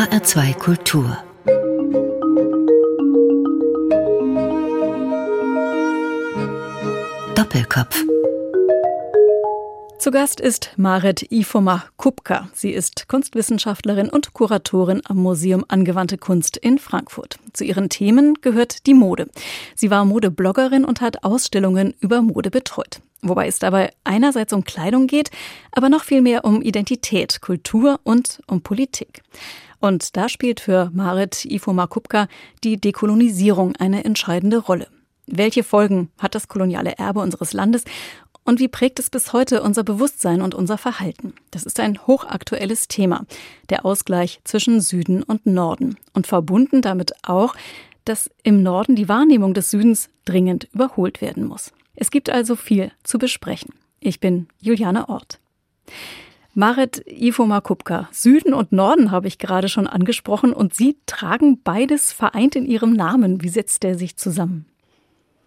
HR2 Kultur Doppelkopf zu Gast ist Marit Ifoma Kupka. Sie ist Kunstwissenschaftlerin und Kuratorin am Museum Angewandte Kunst in Frankfurt. Zu ihren Themen gehört die Mode. Sie war Modebloggerin und hat Ausstellungen über Mode betreut. Wobei es dabei einerseits um Kleidung geht, aber noch viel mehr um Identität, Kultur und um Politik. Und da spielt für Marit Ifoma Kupka die Dekolonisierung eine entscheidende Rolle. Welche Folgen hat das koloniale Erbe unseres Landes und wie prägt es bis heute unser Bewusstsein und unser Verhalten? Das ist ein hochaktuelles Thema. Der Ausgleich zwischen Süden und Norden. Und verbunden damit auch, dass im Norden die Wahrnehmung des Südens dringend überholt werden muss. Es gibt also viel zu besprechen. Ich bin Juliane Ort. Marit Ifoma Kupka, Süden und Norden habe ich gerade schon angesprochen und Sie tragen beides vereint in Ihrem Namen. Wie setzt der sich zusammen?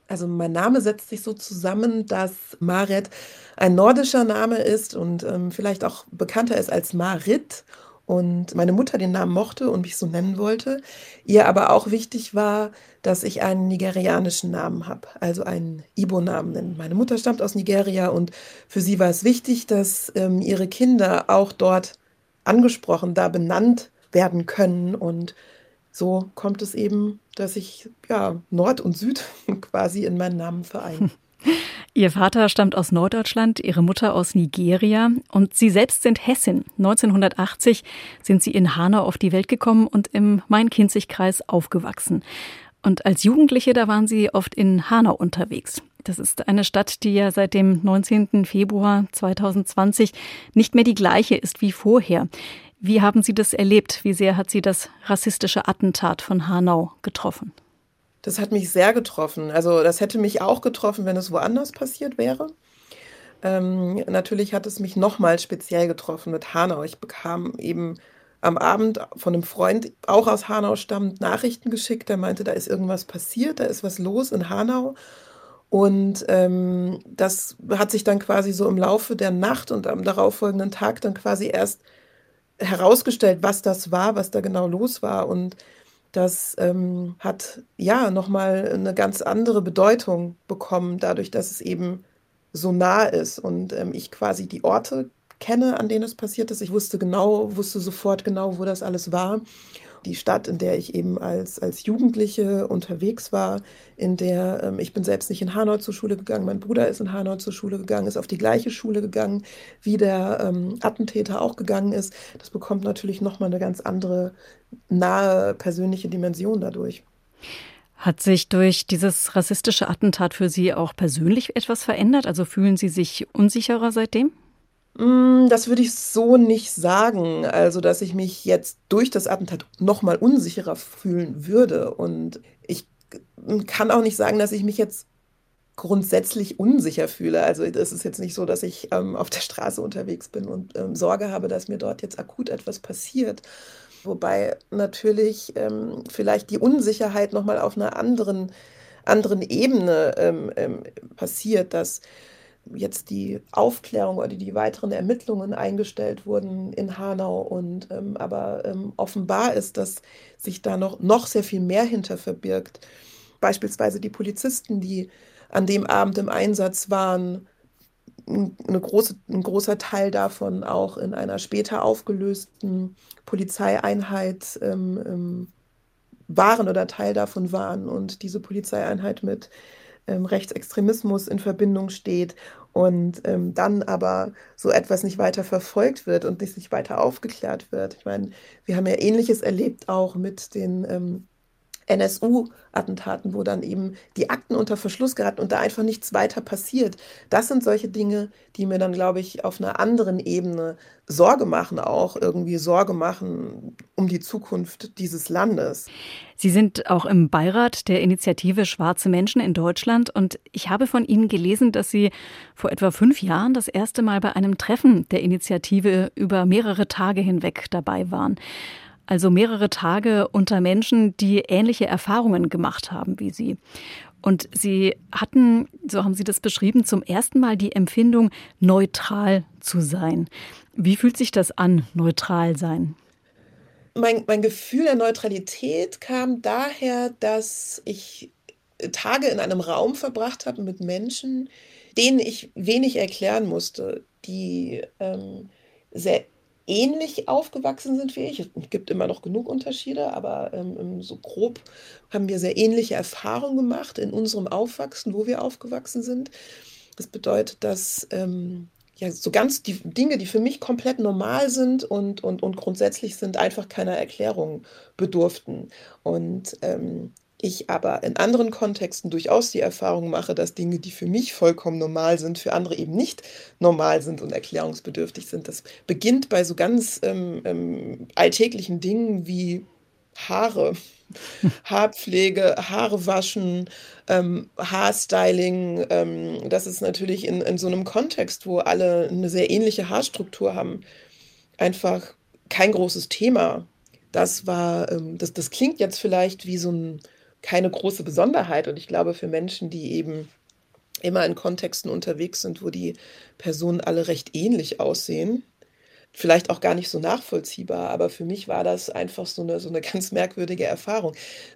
Also mein Name setzt sich so zusammen, dass Maret ein nordischer Name ist und ähm, vielleicht auch bekannter ist als Marit. Und meine Mutter den Namen mochte und mich so nennen wollte. Ihr aber auch wichtig war, dass ich einen nigerianischen Namen habe, also einen Ibo-Namen. Meine Mutter stammt aus Nigeria und für sie war es wichtig, dass ähm, ihre Kinder auch dort angesprochen, da benannt werden können. Und so kommt es eben, dass ich ja Nord und Süd quasi in meinen Namen vereine. Ihr Vater stammt aus Norddeutschland, Ihre Mutter aus Nigeria und Sie selbst sind Hessin. 1980 sind Sie in Hanau auf die Welt gekommen und im Main-Kinzig-Kreis aufgewachsen. Und als Jugendliche, da waren Sie oft in Hanau unterwegs. Das ist eine Stadt, die ja seit dem 19. Februar 2020 nicht mehr die gleiche ist wie vorher. Wie haben Sie das erlebt? Wie sehr hat Sie das rassistische Attentat von Hanau getroffen? Das hat mich sehr getroffen. Also das hätte mich auch getroffen, wenn es woanders passiert wäre. Ähm, natürlich hat es mich nochmal speziell getroffen mit Hanau. Ich bekam eben am Abend von einem Freund, auch aus Hanau stammt, Nachrichten geschickt. Der meinte, da ist irgendwas passiert, da ist was los in Hanau. Und ähm, das hat sich dann quasi so im Laufe der Nacht und am darauffolgenden Tag dann quasi erst herausgestellt, was das war, was da genau los war. Und das ähm, hat ja nochmal eine ganz andere Bedeutung bekommen, dadurch, dass es eben so nah ist und ähm, ich quasi die Orte kenne, an denen es passiert ist. Ich wusste genau, wusste sofort genau, wo das alles war die Stadt, in der ich eben als, als Jugendliche unterwegs war, in der ähm, ich bin selbst nicht in Hanau zur Schule gegangen, mein Bruder ist in Hanau zur Schule gegangen, ist auf die gleiche Schule gegangen, wie der ähm, Attentäter auch gegangen ist. Das bekommt natürlich nochmal eine ganz andere nahe persönliche Dimension dadurch. Hat sich durch dieses rassistische Attentat für Sie auch persönlich etwas verändert? Also fühlen Sie sich unsicherer seitdem? Hm, das würde ich so nicht sagen. Also, dass ich mich jetzt durch das Attentat noch mal unsicherer fühlen würde. Und ich kann auch nicht sagen, dass ich mich jetzt grundsätzlich unsicher fühle. Also, es ist jetzt nicht so, dass ich ähm, auf der Straße unterwegs bin und ähm, Sorge habe, dass mir dort jetzt akut etwas passiert. Wobei natürlich ähm, vielleicht die Unsicherheit noch mal auf einer anderen anderen Ebene ähm, ähm, passiert, dass jetzt die Aufklärung oder die weiteren Ermittlungen eingestellt wurden in Hanau und ähm, aber ähm, offenbar ist, dass sich da noch, noch sehr viel mehr hinter verbirgt. Beispielsweise die Polizisten, die an dem Abend im Einsatz waren, eine große, ein großer Teil davon auch in einer später aufgelösten Polizeieinheit ähm, ähm waren oder Teil davon waren und diese Polizeieinheit mit ähm, Rechtsextremismus in Verbindung steht und ähm, dann aber so etwas nicht weiter verfolgt wird und nicht weiter aufgeklärt wird. Ich meine, wir haben ja Ähnliches erlebt auch mit den ähm, NSU-Attentaten, wo dann eben die Akten unter Verschluss geraten und da einfach nichts weiter passiert. Das sind solche Dinge, die mir dann, glaube ich, auf einer anderen Ebene Sorge machen, auch irgendwie Sorge machen um die Zukunft dieses Landes. Sie sind auch im Beirat der Initiative Schwarze Menschen in Deutschland und ich habe von Ihnen gelesen, dass Sie vor etwa fünf Jahren das erste Mal bei einem Treffen der Initiative über mehrere Tage hinweg dabei waren. Also mehrere Tage unter Menschen, die ähnliche Erfahrungen gemacht haben wie Sie. Und Sie hatten, so haben Sie das beschrieben, zum ersten Mal die Empfindung, neutral zu sein. Wie fühlt sich das an, neutral sein? mein, mein Gefühl der Neutralität kam daher, dass ich Tage in einem Raum verbracht habe mit Menschen, denen ich wenig erklären musste, die ähm, sehr ähnlich aufgewachsen sind wie ich. Es gibt immer noch genug Unterschiede, aber ähm, so grob haben wir sehr ähnliche Erfahrungen gemacht in unserem Aufwachsen, wo wir aufgewachsen sind. Das bedeutet, dass ähm, ja, so ganz die Dinge, die für mich komplett normal sind und, und, und grundsätzlich sind, einfach keiner Erklärung bedurften. Und ähm, ich aber in anderen Kontexten durchaus die Erfahrung mache, dass Dinge, die für mich vollkommen normal sind, für andere eben nicht normal sind und erklärungsbedürftig sind. Das beginnt bei so ganz ähm, ähm, alltäglichen Dingen wie Haare, Haarpflege, Haare waschen, ähm, Haarstyling. Ähm, das ist natürlich in, in so einem Kontext, wo alle eine sehr ähnliche Haarstruktur haben, einfach kein großes Thema. Das war, ähm, das, das klingt jetzt vielleicht wie so ein keine große Besonderheit. Und ich glaube, für Menschen, die eben immer in Kontexten unterwegs sind, wo die Personen alle recht ähnlich aussehen, vielleicht auch gar nicht so nachvollziehbar, aber für mich war das einfach so eine, so eine ganz merkwürdige Erfahrung,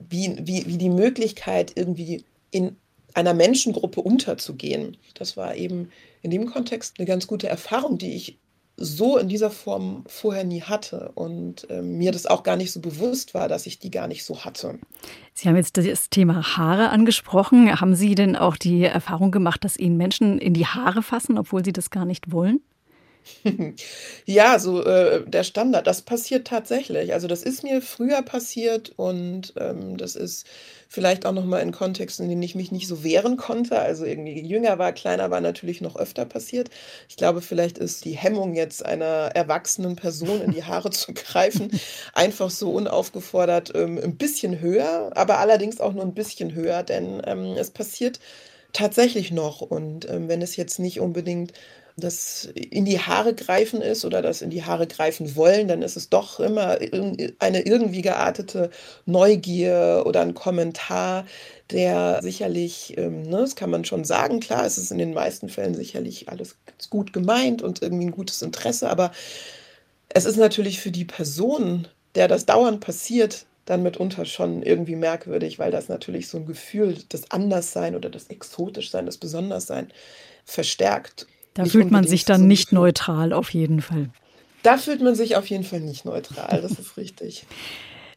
wie, wie, wie die Möglichkeit, irgendwie in einer Menschengruppe unterzugehen. Das war eben in dem Kontext eine ganz gute Erfahrung, die ich so in dieser Form vorher nie hatte und äh, mir das auch gar nicht so bewusst war, dass ich die gar nicht so hatte. Sie haben jetzt das Thema Haare angesprochen. Haben Sie denn auch die Erfahrung gemacht, dass Ihnen Menschen in die Haare fassen, obwohl sie das gar nicht wollen? Ja, so äh, der Standard, das passiert tatsächlich. Also das ist mir früher passiert und ähm, das ist vielleicht auch noch mal in Kontexten, in denen ich mich nicht so wehren konnte. Also irgendwie jünger war, kleiner war natürlich noch öfter passiert. Ich glaube, vielleicht ist die Hemmung jetzt einer erwachsenen Person in die Haare zu greifen einfach so unaufgefordert ähm, ein bisschen höher, aber allerdings auch nur ein bisschen höher, denn ähm, es passiert tatsächlich noch und ähm, wenn es jetzt nicht unbedingt das in die Haare greifen ist oder das in die Haare greifen wollen, dann ist es doch immer eine irgendwie geartete Neugier oder ein Kommentar, der sicherlich, ähm, ne, das kann man schon sagen, klar, es ist in den meisten Fällen sicherlich alles gut gemeint und irgendwie ein gutes Interesse, aber es ist natürlich für die Person, der das dauernd passiert, dann mitunter schon irgendwie merkwürdig, weil das natürlich so ein Gefühl des Anderssein oder des Exotischsein, des Besonderssein verstärkt. Da fühlt man sich dann so nicht neutral auf jeden Fall. Da fühlt man sich auf jeden Fall nicht neutral, das ist richtig.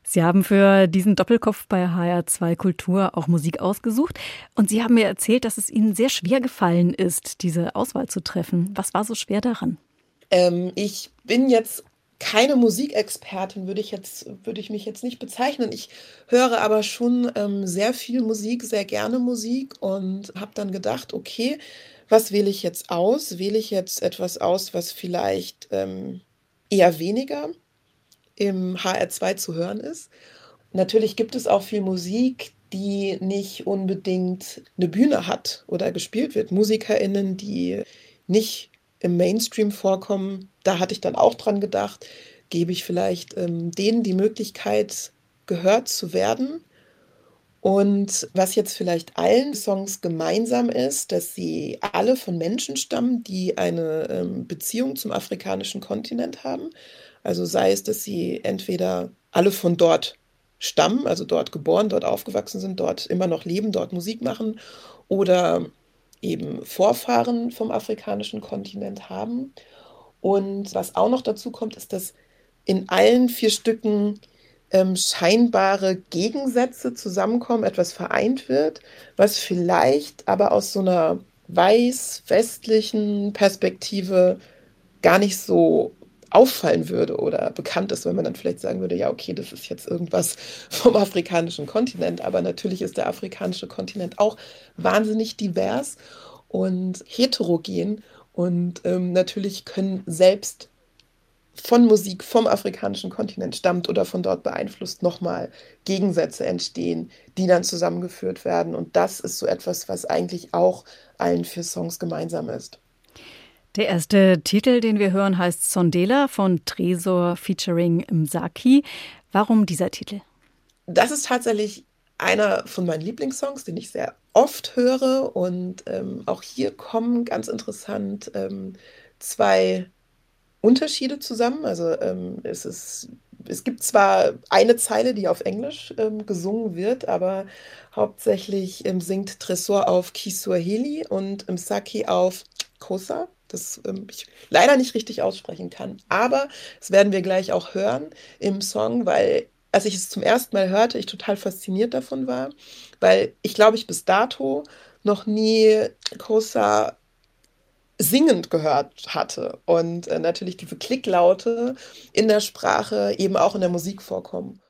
Sie haben für diesen Doppelkopf bei HR2 Kultur auch Musik ausgesucht und Sie haben mir erzählt, dass es Ihnen sehr schwer gefallen ist, diese Auswahl zu treffen. Was war so schwer daran? Ähm, ich bin jetzt keine Musikexpertin, würde ich jetzt, würde ich mich jetzt nicht bezeichnen. Ich höre aber schon ähm, sehr viel Musik, sehr gerne Musik und habe dann gedacht, okay, was wähle ich jetzt aus? Wähle ich jetzt etwas aus, was vielleicht ähm, eher weniger im HR2 zu hören ist? Natürlich gibt es auch viel Musik, die nicht unbedingt eine Bühne hat oder gespielt wird. MusikerInnen, die nicht im Mainstream vorkommen, da hatte ich dann auch dran gedacht, gebe ich vielleicht ähm, denen die Möglichkeit, gehört zu werden und was jetzt vielleicht allen Songs gemeinsam ist, dass sie alle von Menschen stammen, die eine ähm, Beziehung zum afrikanischen Kontinent haben. Also sei es, dass sie entweder alle von dort stammen, also dort geboren, dort aufgewachsen sind, dort immer noch leben, dort Musik machen oder eben Vorfahren vom afrikanischen Kontinent haben. Und was auch noch dazu kommt, ist, dass in allen vier Stücken ähm, scheinbare Gegensätze zusammenkommen, etwas vereint wird, was vielleicht aber aus so einer weiß-westlichen Perspektive gar nicht so auffallen würde oder bekannt ist, wenn man dann vielleicht sagen würde, ja, okay, das ist jetzt irgendwas vom afrikanischen Kontinent, aber natürlich ist der afrikanische Kontinent auch wahnsinnig divers und heterogen und ähm, natürlich können selbst von Musik vom afrikanischen Kontinent stammt oder von dort beeinflusst, nochmal Gegensätze entstehen, die dann zusammengeführt werden. Und das ist so etwas, was eigentlich auch allen vier Songs gemeinsam ist. Der erste Titel, den wir hören, heißt Sondela von Tresor featuring Msaki. Warum dieser Titel? Das ist tatsächlich einer von meinen Lieblingssongs, den ich sehr oft höre. Und ähm, auch hier kommen ganz interessant ähm, zwei Unterschiede zusammen. Also ähm, es ist es gibt zwar eine Zeile, die auf Englisch ähm, gesungen wird, aber hauptsächlich ähm, singt Tresor auf Kiswahili und im Saki auf Kosa, das ähm, ich leider nicht richtig aussprechen kann. Aber das werden wir gleich auch hören im Song, weil als ich es zum ersten Mal hörte, ich total fasziniert davon war, weil ich glaube, ich bis dato noch nie Kosa singend gehört hatte und äh, natürlich diese Klicklaute in der Sprache eben auch in der Musik vorkommen.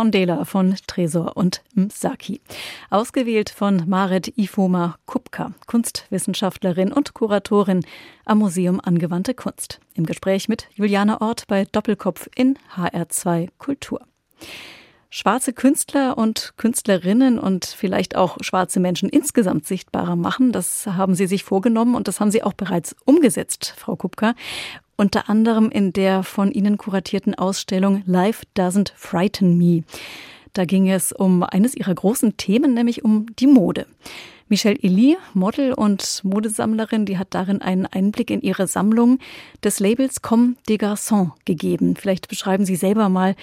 Sondela von Tresor und Msaki. Ausgewählt von Marit Ifoma Kupka, Kunstwissenschaftlerin und Kuratorin am Museum Angewandte Kunst. Im Gespräch mit Juliane Ort bei Doppelkopf in HR2 Kultur. Schwarze Künstler und Künstlerinnen und vielleicht auch schwarze Menschen insgesamt sichtbarer machen. Das haben Sie sich vorgenommen und das haben Sie auch bereits umgesetzt, Frau Kupka unter anderem in der von Ihnen kuratierten Ausstellung Life Doesn't Frighten Me. Da ging es um eines Ihrer großen Themen, nämlich um die Mode. Michelle Elie, Model und Modesammlerin, die hat darin einen Einblick in ihre Sammlung des Labels Comme des Garçons gegeben. Vielleicht beschreiben Sie selber mal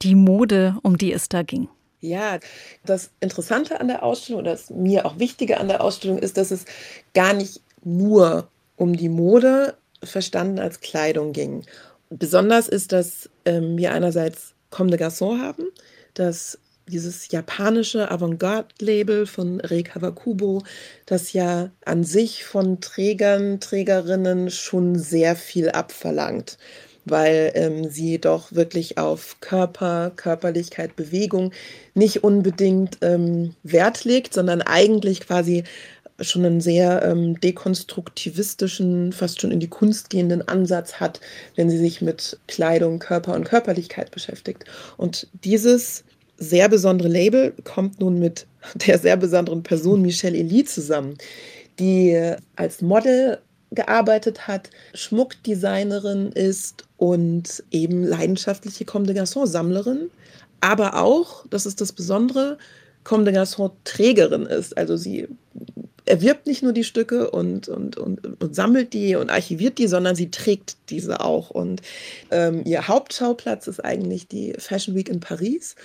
die Mode, um die es da ging. Ja, das Interessante an der Ausstellung oder das mir auch Wichtige an der Ausstellung ist, dass es gar nicht nur um die Mode verstanden als Kleidung ging. Besonders ist, dass ähm, wir einerseits Comme des Garçons haben, das dieses japanische Avantgarde-Label von Rei Kawakubo, das ja an sich von Trägern, Trägerinnen schon sehr viel abverlangt, weil ähm, sie doch wirklich auf Körper, Körperlichkeit, Bewegung nicht unbedingt ähm, Wert legt, sondern eigentlich quasi schon einen sehr ähm, dekonstruktivistischen, fast schon in die Kunst gehenden Ansatz hat, wenn sie sich mit Kleidung, Körper und Körperlichkeit beschäftigt. Und dieses sehr besondere Label kommt nun mit der sehr besonderen Person Michelle Elie zusammen, die als Model gearbeitet hat, Schmuckdesignerin ist und eben leidenschaftliche Comme des Garçons Sammlerin, aber auch, das ist das Besondere, Comme des Garçons Trägerin ist. Also sie erwirbt nicht nur die Stücke und, und, und, und sammelt die und archiviert die, sondern sie trägt diese auch. Und ähm, ihr Hauptschauplatz ist eigentlich die Fashion Week in Paris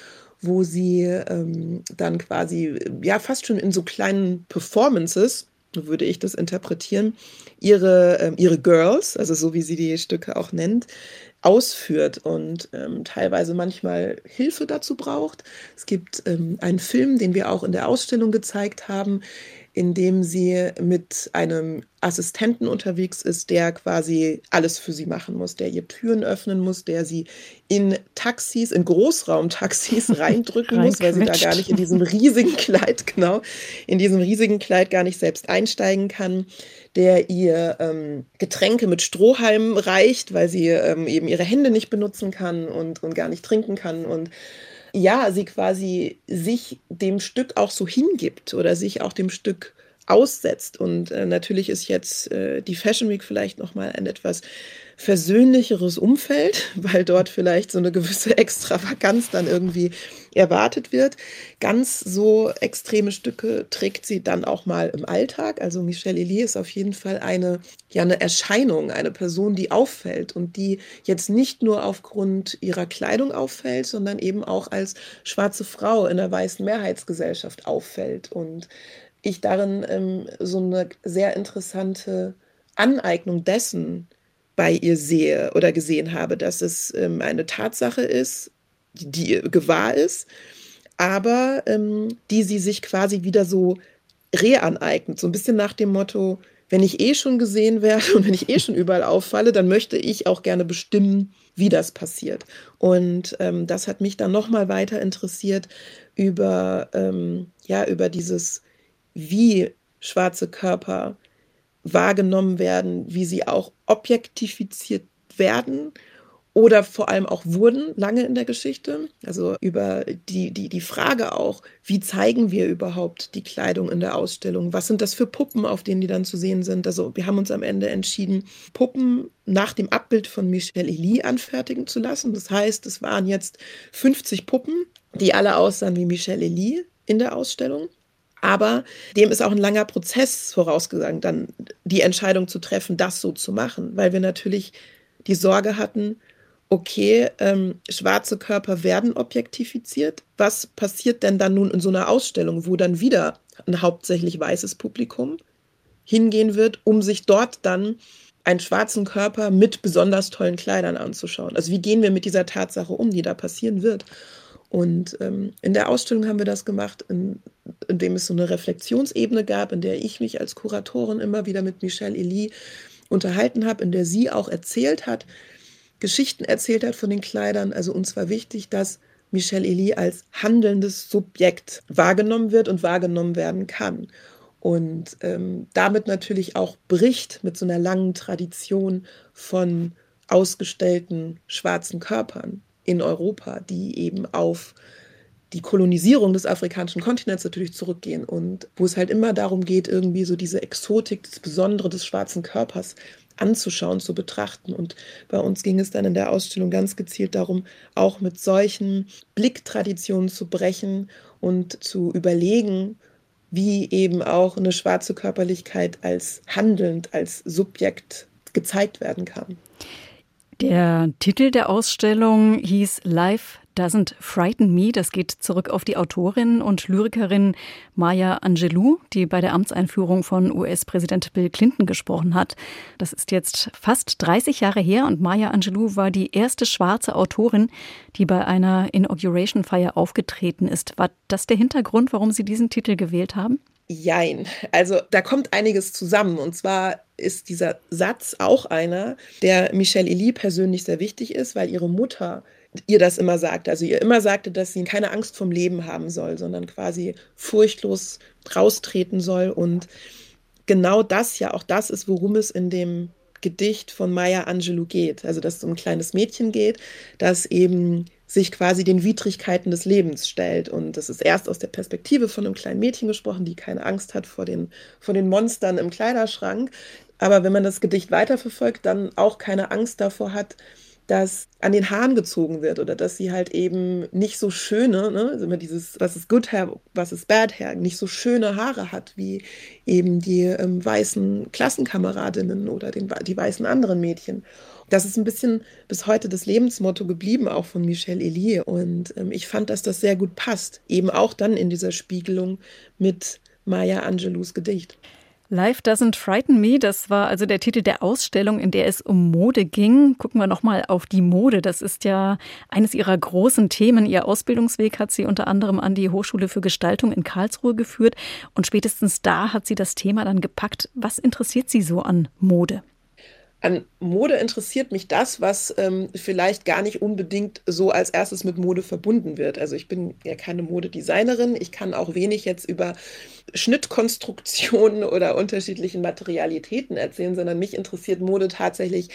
wo sie ähm, dann quasi, ja, fast schon in so kleinen Performances, würde ich das interpretieren, ihre, ähm, ihre Girls, also so wie sie die Stücke auch nennt, ausführt und ähm, teilweise manchmal Hilfe dazu braucht. Es gibt ähm, einen Film, den wir auch in der Ausstellung gezeigt haben, indem sie mit einem Assistenten unterwegs ist, der quasi alles für sie machen muss, der ihr Türen öffnen muss, der sie in Taxis, in Großraumtaxis reindrücken muss, weil sie da gar nicht in diesem riesigen Kleid, genau, in diesem riesigen Kleid gar nicht selbst einsteigen kann, der ihr ähm, Getränke mit Strohhalmen reicht, weil sie ähm, eben ihre Hände nicht benutzen kann und, und gar nicht trinken kann und ja, sie quasi sich dem Stück auch so hingibt oder sich auch dem Stück aussetzt. Und äh, natürlich ist jetzt äh, die Fashion Week vielleicht nochmal ein etwas versöhnlicheres Umfeld, weil dort vielleicht so eine gewisse Extravaganz dann irgendwie erwartet wird. Ganz so extreme Stücke trägt sie dann auch mal im Alltag. Also Michelle Elie ist auf jeden Fall eine, ja, eine Erscheinung, eine Person, die auffällt und die jetzt nicht nur aufgrund ihrer Kleidung auffällt, sondern eben auch als schwarze Frau in der weißen Mehrheitsgesellschaft auffällt. Und ich darin ähm, so eine sehr interessante Aneignung dessen bei ihr sehe oder gesehen habe, dass es ähm, eine Tatsache ist, die, gewahr ist, aber ähm, die sie sich quasi wieder so reaneignet. So ein bisschen nach dem Motto, wenn ich eh schon gesehen werde und wenn ich eh schon überall auffalle, dann möchte ich auch gerne bestimmen, wie das passiert. Und ähm, das hat mich dann nochmal weiter interessiert über, ähm, ja, über dieses wie schwarze Körper wahrgenommen werden, wie sie auch objektifiziert werden oder vor allem auch wurden lange in der Geschichte. Also über die, die, die Frage auch, wie zeigen wir überhaupt die Kleidung in der Ausstellung? Was sind das für Puppen, auf denen die dann zu sehen sind? Also wir haben uns am Ende entschieden, Puppen nach dem Abbild von Michel Elie anfertigen zu lassen. Das heißt, es waren jetzt 50 Puppen, die alle aussahen wie Michel Elie in der Ausstellung. Aber dem ist auch ein langer Prozess vorausgegangen, dann die Entscheidung zu treffen, das so zu machen, weil wir natürlich die Sorge hatten, okay, ähm, schwarze Körper werden objektifiziert. Was passiert denn dann nun in so einer Ausstellung, wo dann wieder ein hauptsächlich weißes Publikum hingehen wird, um sich dort dann einen schwarzen Körper mit besonders tollen Kleidern anzuschauen? Also wie gehen wir mit dieser Tatsache um, die da passieren wird? Und ähm, in der Ausstellung haben wir das gemacht, in, indem es so eine Reflexionsebene gab, in der ich mich als Kuratorin immer wieder mit Michelle Elie unterhalten habe, in der sie auch erzählt hat, Geschichten erzählt hat von den Kleidern. Also uns war wichtig, dass Michelle Elie als handelndes Subjekt wahrgenommen wird und wahrgenommen werden kann. Und ähm, damit natürlich auch bricht mit so einer langen Tradition von ausgestellten schwarzen Körpern in Europa, die eben auf die Kolonisierung des afrikanischen Kontinents natürlich zurückgehen und wo es halt immer darum geht, irgendwie so diese Exotik, das Besondere des schwarzen Körpers anzuschauen, zu betrachten. Und bei uns ging es dann in der Ausstellung ganz gezielt darum, auch mit solchen Blicktraditionen zu brechen und zu überlegen, wie eben auch eine schwarze Körperlichkeit als handelnd, als Subjekt gezeigt werden kann. Der Titel der Ausstellung hieß Life Doesn't Frighten Me. Das geht zurück auf die Autorin und Lyrikerin Maya Angelou, die bei der Amtseinführung von US-Präsident Bill Clinton gesprochen hat. Das ist jetzt fast 30 Jahre her und Maya Angelou war die erste schwarze Autorin, die bei einer Inauguration-Feier aufgetreten ist. War das der Hintergrund, warum Sie diesen Titel gewählt haben? Jein. Also da kommt einiges zusammen. Und zwar ist dieser Satz auch einer, der Michelle Elie persönlich sehr wichtig ist, weil ihre Mutter ihr das immer sagte. Also ihr immer sagte, dass sie keine Angst vom Leben haben soll, sondern quasi furchtlos raustreten soll. Und genau das ja auch das ist, worum es in dem Gedicht von Maya Angelou geht. Also dass es um ein kleines Mädchen geht, das eben sich quasi den Widrigkeiten des Lebens stellt. Und das ist erst aus der Perspektive von einem kleinen Mädchen gesprochen, die keine Angst hat vor den, vor den Monstern im Kleiderschrank. Aber wenn man das Gedicht weiterverfolgt, dann auch keine Angst davor hat, dass an den Haaren gezogen wird oder dass sie halt eben nicht so schöne, ne, also immer dieses, was ist good hair, was ist bad hair, nicht so schöne Haare hat wie eben die ähm, weißen Klassenkameradinnen oder den, die weißen anderen Mädchen. Das ist ein bisschen bis heute das Lebensmotto geblieben, auch von Michelle Elie. Und ähm, ich fand, dass das sehr gut passt. Eben auch dann in dieser Spiegelung mit Maya Angelous Gedicht. Life Doesn't Frighten Me, das war also der Titel der Ausstellung, in der es um Mode ging. Gucken wir nochmal auf die Mode. Das ist ja eines ihrer großen Themen. Ihr Ausbildungsweg hat sie unter anderem an die Hochschule für Gestaltung in Karlsruhe geführt. Und spätestens da hat sie das Thema dann gepackt. Was interessiert Sie so an Mode? An Mode interessiert mich das, was ähm, vielleicht gar nicht unbedingt so als erstes mit Mode verbunden wird. Also ich bin ja keine Modedesignerin. Ich kann auch wenig jetzt über Schnittkonstruktionen oder unterschiedlichen Materialitäten erzählen, sondern mich interessiert Mode tatsächlich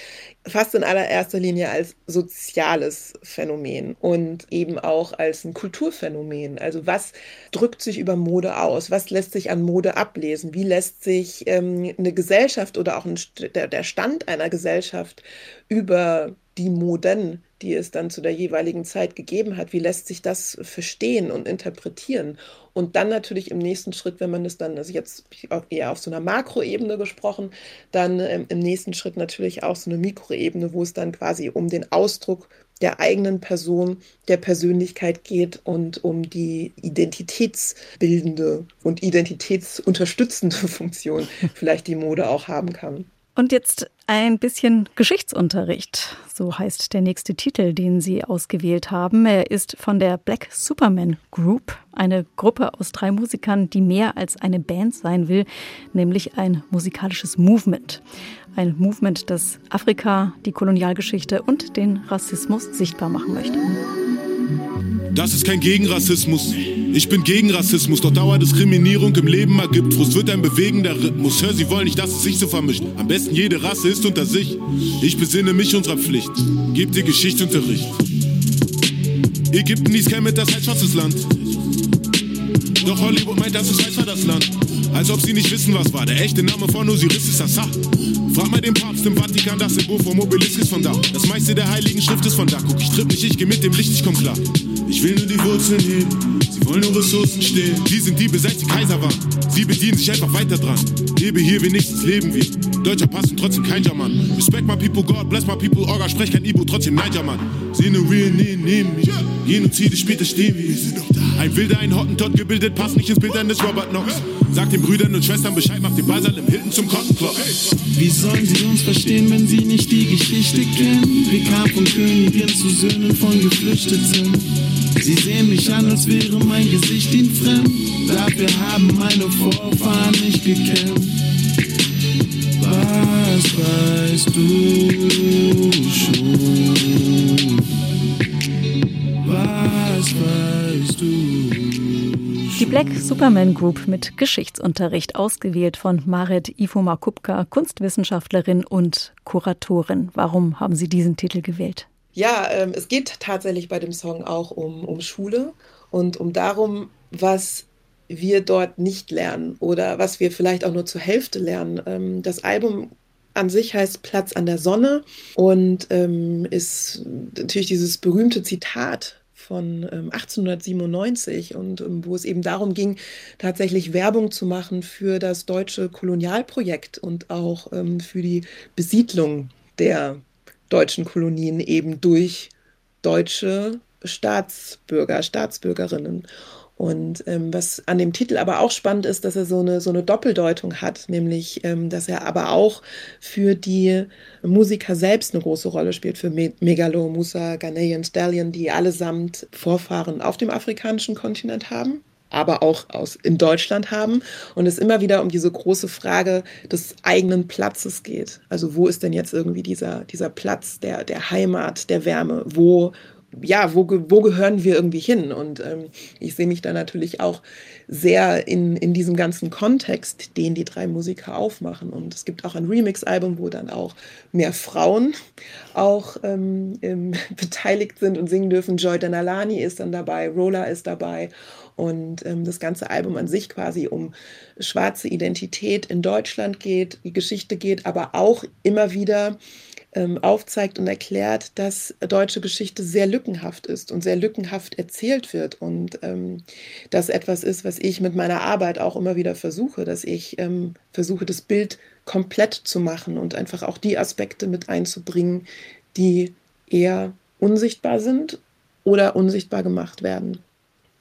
fast in allererster Linie als soziales Phänomen und eben auch als ein Kulturphänomen. Also was drückt sich über Mode aus? Was lässt sich an Mode ablesen? Wie lässt sich ähm, eine Gesellschaft oder auch ein, der, der Stand einer Gesellschaft über die Moden, die es dann zu der jeweiligen Zeit gegeben hat, wie lässt sich das verstehen und interpretieren? Und dann natürlich im nächsten Schritt, wenn man es dann, also jetzt eher auf so einer Makroebene gesprochen, dann ähm, im nächsten Schritt natürlich auch so eine Mikroebene, wo es dann quasi um den Ausdruck der eigenen Person, der Persönlichkeit geht und um die identitätsbildende und identitätsunterstützende Funktion vielleicht die Mode auch haben kann. Und jetzt ein bisschen Geschichtsunterricht. So heißt der nächste Titel, den Sie ausgewählt haben. Er ist von der Black Superman Group, eine Gruppe aus drei Musikern, die mehr als eine Band sein will, nämlich ein musikalisches Movement. Ein Movement, das Afrika, die Kolonialgeschichte und den Rassismus sichtbar machen möchte. Das ist kein Gegenrassismus. Ich bin gegen Rassismus, doch Dauerdiskriminierung im Leben ergibt Frust, wird ein bewegender Rhythmus. Hör, sie wollen nicht, dass es sich so vermischt. Am besten jede Rasse ist unter sich. Ich besinne mich unserer Pflicht. Gebt ihr Geschichtsunterricht. Ägypten ist kein mit das heißt schwarzes Land. Doch Hollywood meint, das ist weiß war das Land. Als ob sie nicht wissen, was war. Der echte Name von Osiris ist Assah. Frag mal den Papst im Vatikan, das Symbol vom Obelisk ist von da. Das meiste der heiligen Schrift ist von da. Guck, ich tripp nicht, ich geh mit dem Licht, ich komm klar. Ich will nur die Wurzeln heben, sie wollen nur Ressourcen stehlen. Die sind Diebe, seit sie Kaiser waren. Sie bedienen sich einfach weiter dran. Lebe hier, wenigstens leben wir. Deutscher Pass und trotzdem kein German. Respect my people, God bless my people. Orga, sprech kein Ibo, trotzdem Niger, Mann. Sehen nur real, nee, neben mir. Genozide, später stehen wir. Ein Wilder, ein Hottentot gebildet, passt nicht ins Bild eines Robert Knox. Sagt den Brüdern und Schwestern Bescheid, macht den Basal im Hilton zum Cotton Wie sollen sie uns verstehen, wenn sie nicht die Geschichte kennen? Wir kamen von Königen zu Söhnen von Geflüchteten. Sie sehen mich an, als wäre mein Gesicht ihnen fremd. Dafür haben meine Vorfahren nicht gekämpft. Was weißt du schon? Was weißt du? Die Black Superman Group mit Geschichtsunterricht, ausgewählt von Marit Ifoma Kupka, Kunstwissenschaftlerin und Kuratorin. Warum haben Sie diesen Titel gewählt? Ja, ähm, es geht tatsächlich bei dem Song auch um, um Schule und um darum, was wir dort nicht lernen oder was wir vielleicht auch nur zur Hälfte lernen. Ähm, das Album an sich heißt Platz an der Sonne und ähm, ist natürlich dieses berühmte Zitat von ähm, 1897 und ähm, wo es eben darum ging, tatsächlich Werbung zu machen für das deutsche Kolonialprojekt und auch ähm, für die Besiedlung der deutschen Kolonien eben durch deutsche Staatsbürger, Staatsbürgerinnen. Und ähm, was an dem Titel aber auch spannend ist, dass er so eine, so eine Doppeldeutung hat, nämlich, ähm, dass er aber auch für die Musiker selbst eine große Rolle spielt, für Me Megalo, Musa, Ghanaian Stallion, die allesamt Vorfahren auf dem afrikanischen Kontinent haben aber auch aus, in Deutschland haben und es immer wieder um diese große Frage des eigenen Platzes geht. Also wo ist denn jetzt irgendwie dieser, dieser Platz der, der Heimat, der Wärme? Wo ja, wo, wo gehören wir irgendwie hin? Und ähm, ich sehe mich da natürlich auch sehr in, in diesem ganzen Kontext, den die drei Musiker aufmachen. Und es gibt auch ein Remix-Album, wo dann auch mehr Frauen auch ähm, ähm, beteiligt sind und singen dürfen. Joy Denalani ist dann dabei, Rola ist dabei. Und ähm, das ganze Album an sich quasi um schwarze Identität in Deutschland geht, die Geschichte geht, aber auch immer wieder ähm, aufzeigt und erklärt, dass deutsche Geschichte sehr lückenhaft ist und sehr lückenhaft erzählt wird. Und ähm, das etwas ist, was ich mit meiner Arbeit auch immer wieder versuche, dass ich ähm, versuche, das Bild komplett zu machen und einfach auch die Aspekte mit einzubringen, die eher unsichtbar sind oder unsichtbar gemacht werden.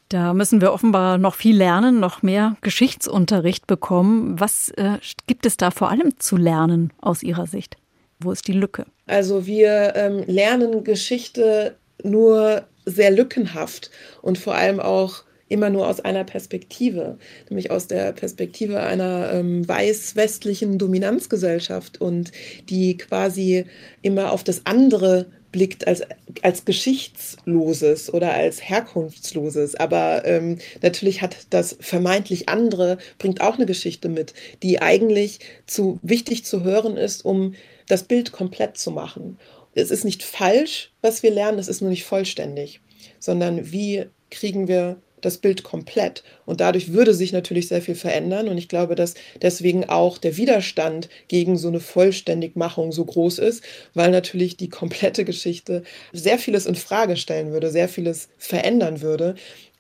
Da müssen wir offenbar noch viel lernen, noch mehr Geschichtsunterricht bekommen. Was äh, gibt es da vor allem zu lernen aus Ihrer Sicht? Wo ist die Lücke? Also wir ähm, lernen Geschichte nur sehr lückenhaft und vor allem auch immer nur aus einer Perspektive, nämlich aus der Perspektive einer ähm, weiß-westlichen Dominanzgesellschaft und die quasi immer auf das andere blickt als, als Geschichtsloses oder als Herkunftsloses. Aber ähm, natürlich hat das vermeintlich andere, bringt auch eine Geschichte mit, die eigentlich zu wichtig zu hören ist, um das Bild komplett zu machen. Es ist nicht falsch, was wir lernen, es ist nur nicht vollständig, sondern wie kriegen wir das Bild komplett. Und dadurch würde sich natürlich sehr viel verändern. Und ich glaube, dass deswegen auch der Widerstand gegen so eine Vollständigmachung so groß ist, weil natürlich die komplette Geschichte sehr vieles in Frage stellen würde, sehr vieles verändern würde.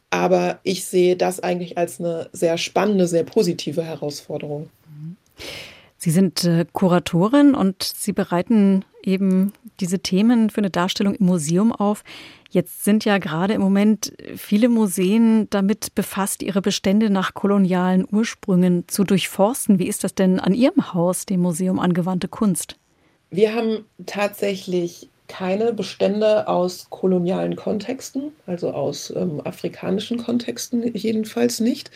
Aber ich sehe das eigentlich als eine sehr spannende, sehr positive Herausforderung. Sie sind äh, Kuratorin und Sie bereiten eben diese Themen für eine Darstellung im Museum auf. Jetzt sind ja gerade im Moment viele Museen damit befasst, ihre Bestände nach kolonialen Ursprüngen zu durchforsten. Wie ist das denn an Ihrem Haus, dem Museum Angewandte Kunst? Wir haben tatsächlich keine Bestände aus kolonialen Kontexten, also aus ähm, afrikanischen Kontexten jedenfalls nicht.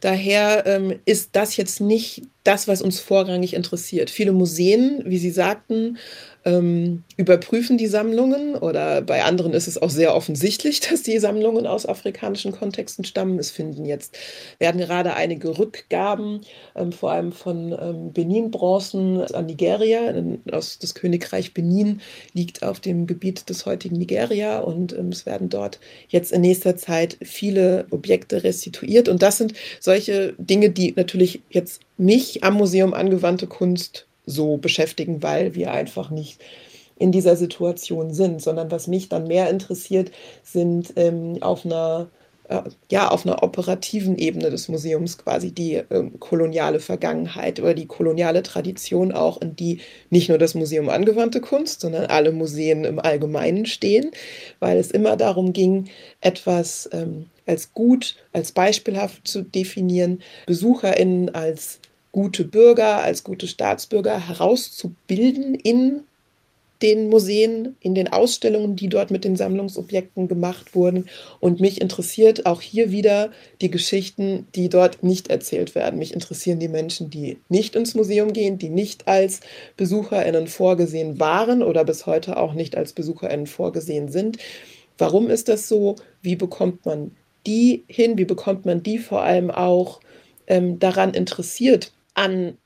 Daher ähm, ist das jetzt nicht das, was uns vorrangig interessiert. Viele Museen, wie Sie sagten, ähm, überprüfen die Sammlungen oder bei anderen ist es auch sehr offensichtlich, dass die Sammlungen aus afrikanischen Kontexten stammen. Es finden jetzt, werden gerade einige Rückgaben, ähm, vor allem von ähm, Benin-Bronzen an Nigeria. Aus, das Königreich Benin liegt auf dem Gebiet des heutigen Nigeria und ähm, es werden dort jetzt in nächster Zeit viele Objekte restituiert. Und das sind solche Dinge, die natürlich jetzt mich am Museum angewandte Kunst so beschäftigen, weil wir einfach nicht in dieser Situation sind, sondern was mich dann mehr interessiert, sind ähm, auf einer äh, ja, auf einer operativen Ebene des Museums quasi die äh, koloniale Vergangenheit oder die koloniale Tradition auch, in die nicht nur das Museum angewandte Kunst, sondern alle Museen im Allgemeinen stehen, weil es immer darum ging, etwas ähm, als gut, als beispielhaft zu definieren, BesucherInnen als gute Bürger, als gute Staatsbürger herauszubilden in den Museen, in den Ausstellungen, die dort mit den Sammlungsobjekten gemacht wurden. Und mich interessiert auch hier wieder die Geschichten, die dort nicht erzählt werden. Mich interessieren die Menschen, die nicht ins Museum gehen, die nicht als Besucherinnen vorgesehen waren oder bis heute auch nicht als Besucherinnen vorgesehen sind. Warum ist das so? Wie bekommt man die hin? Wie bekommt man die vor allem auch ähm, daran interessiert, an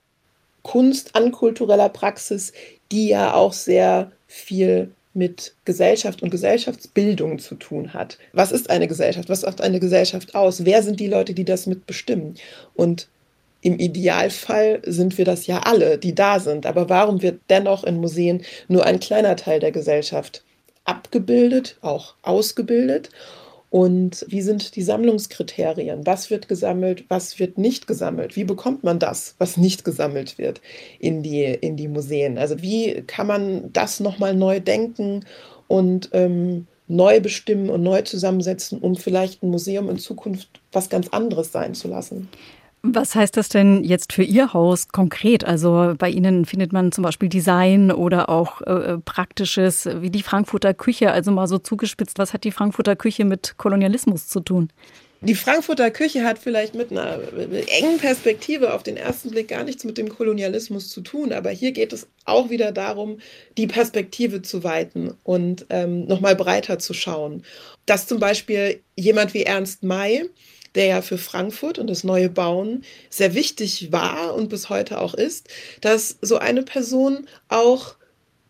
Kunst, an kultureller Praxis, die ja auch sehr viel mit Gesellschaft und Gesellschaftsbildung zu tun hat. Was ist eine Gesellschaft? Was macht eine Gesellschaft aus? Wer sind die Leute, die das mitbestimmen? Und im Idealfall sind wir das ja alle, die da sind. Aber warum wird dennoch in Museen nur ein kleiner Teil der Gesellschaft abgebildet, auch ausgebildet? Und wie sind die Sammlungskriterien? Was wird gesammelt, was wird nicht gesammelt? Wie bekommt man das, was nicht gesammelt wird, in die, in die Museen? Also wie kann man das nochmal neu denken und ähm, neu bestimmen und neu zusammensetzen, um vielleicht ein Museum in Zukunft was ganz anderes sein zu lassen? Was heißt das denn jetzt für Ihr Haus konkret? Also bei Ihnen findet man zum Beispiel Design oder auch äh, Praktisches wie die Frankfurter Küche. Also mal so zugespitzt, was hat die Frankfurter Küche mit Kolonialismus zu tun? Die Frankfurter Küche hat vielleicht mit einer engen Perspektive auf den ersten Blick gar nichts mit dem Kolonialismus zu tun, aber hier geht es auch wieder darum, die Perspektive zu weiten und ähm, nochmal breiter zu schauen. Dass zum Beispiel jemand wie Ernst May, der ja für Frankfurt und das neue Bauen sehr wichtig war und bis heute auch ist, dass so eine Person auch